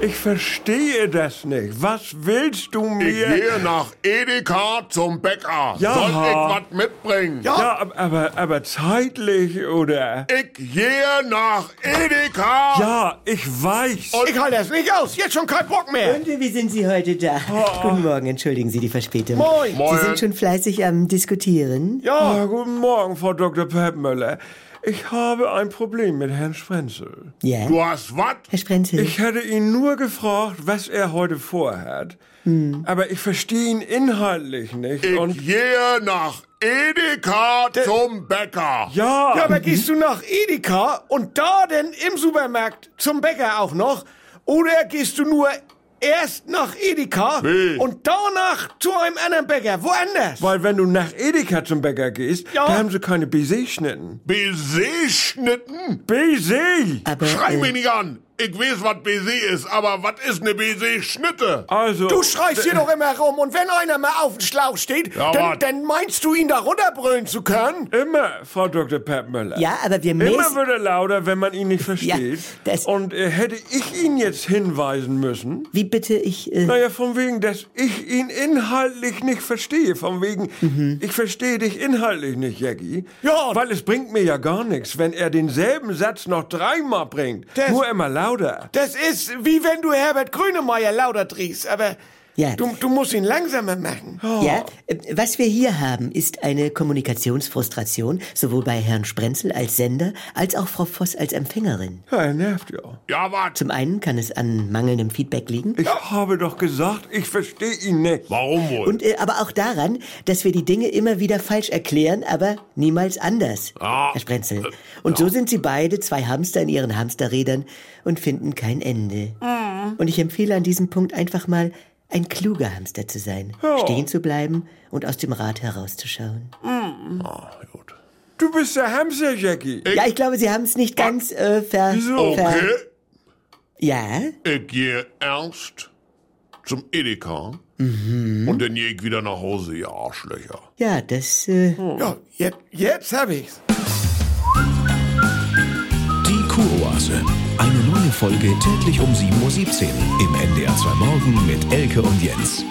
Ich verstehe das nicht. Was willst du Ich mir? gehe nach Edeka zum Bäcker. Ja. Soll ich was mitbringen? ja, ab- aber, aber zeitlich oder? Ich gehe nach Edeka. Ja, ich weiß. Ich halte das nicht aus. Jetzt schon kein Bock mehr. Und wie sind Sie heute da? Guten Morgen, entschuldigen Sie die Verspätung. Moin. Moin. Sie sind schon fleißig am Diskutieren? Ja, Ja. guten Morgen, Frau Dr. Peppmüller. Ich habe ein Problem mit Herrn Sprenzel. Ja. Du hast was? Herr Sprenzel, Ich hätte ihn nur gefragt, was er heute vorhat. Aber ich verstehe ihn inhaltlich nicht. Ich Und gehe nach Edeka zum Bäcker. ja, Ja, aber gehst du nach Edeka und da denn im Supermarkt zum Bäcker auch noch? Oder gehst du nur erst nach Edeka Wie? und danach zu einem anderen Bäcker, woanders? weil wenn du nach Edeka zum Bäcker gehst, Ja. da haben sie keine Baiser-Schnitten. Baiser-Schnitten? Baiser! aber Schrei äh, mich nicht an. Ich weiß, was Baiser ist, aber was ist eine Baiser-Schnitte? Also, Du schreist hier doch immer rum und wenn einer mal auf dem Schlauch steht, Ja, dann, dann meinst du ihn da runterbrüllen zu können? immer, Frau Dr. Peppmüller. ja, aber wir Immer messen... wird er lauter, wenn man ihn nicht versteht. das- Und äh, hätte ich ihn jetzt hinweisen müssen, Wie bitte ich... Äh, naja, von wegen, dass ich ihn inhaltlich nicht verstehe. Von wegen, ich verstehe dich inhaltlich nicht, Jackie. Ja. Weil es bringt mir ja gar nichts, wenn er denselben Satz noch dreimal bringt. Das- Nur immer lauter. Das ist wie wenn du Herbert Grönemeyer lauter drehst, aber Ja. du, du musst ihn langsamer machen. Ja, äh, was wir hier haben, ist eine Kommunikationsfrustration, sowohl bei Herrn Sprenzel als Sender, als auch Frau Voss als Empfängerin. Ja, er nervt ja. Ja, was? Zum einen kann es an mangelndem Feedback liegen, Ich habe doch gesagt, ich verstehe ihn nicht. Warum wohl? und äh, aber auch daran, dass wir die Dinge immer wieder falsch erklären, aber niemals anders. Ah, Herr Sprenzel. Und so sind sie beide zwei Hamster in ihren Hamsterrädern und finden kein Ende. Und ich empfehle an diesem Punkt einfach mal, ein kluger Hamster zu sein, stehen zu bleiben und aus dem Rad herauszuschauen. Ah, gut. Du bist der Hamster, Jackie. Ja, ich glaube, Sie haben es nicht ganz äh, ver... Wieso? ver Okay, ja, ich gehe erst zum Edeka und dann gehe ich wieder nach Hause, ihr Arschlöcher. ja, das... Äh, Ja, jetzt, jetzt hab ich's. Die Kuroase. Eine neue Folge täglich um 7.17 Uhr im NDR 2 Morgen mit Elke und Jens.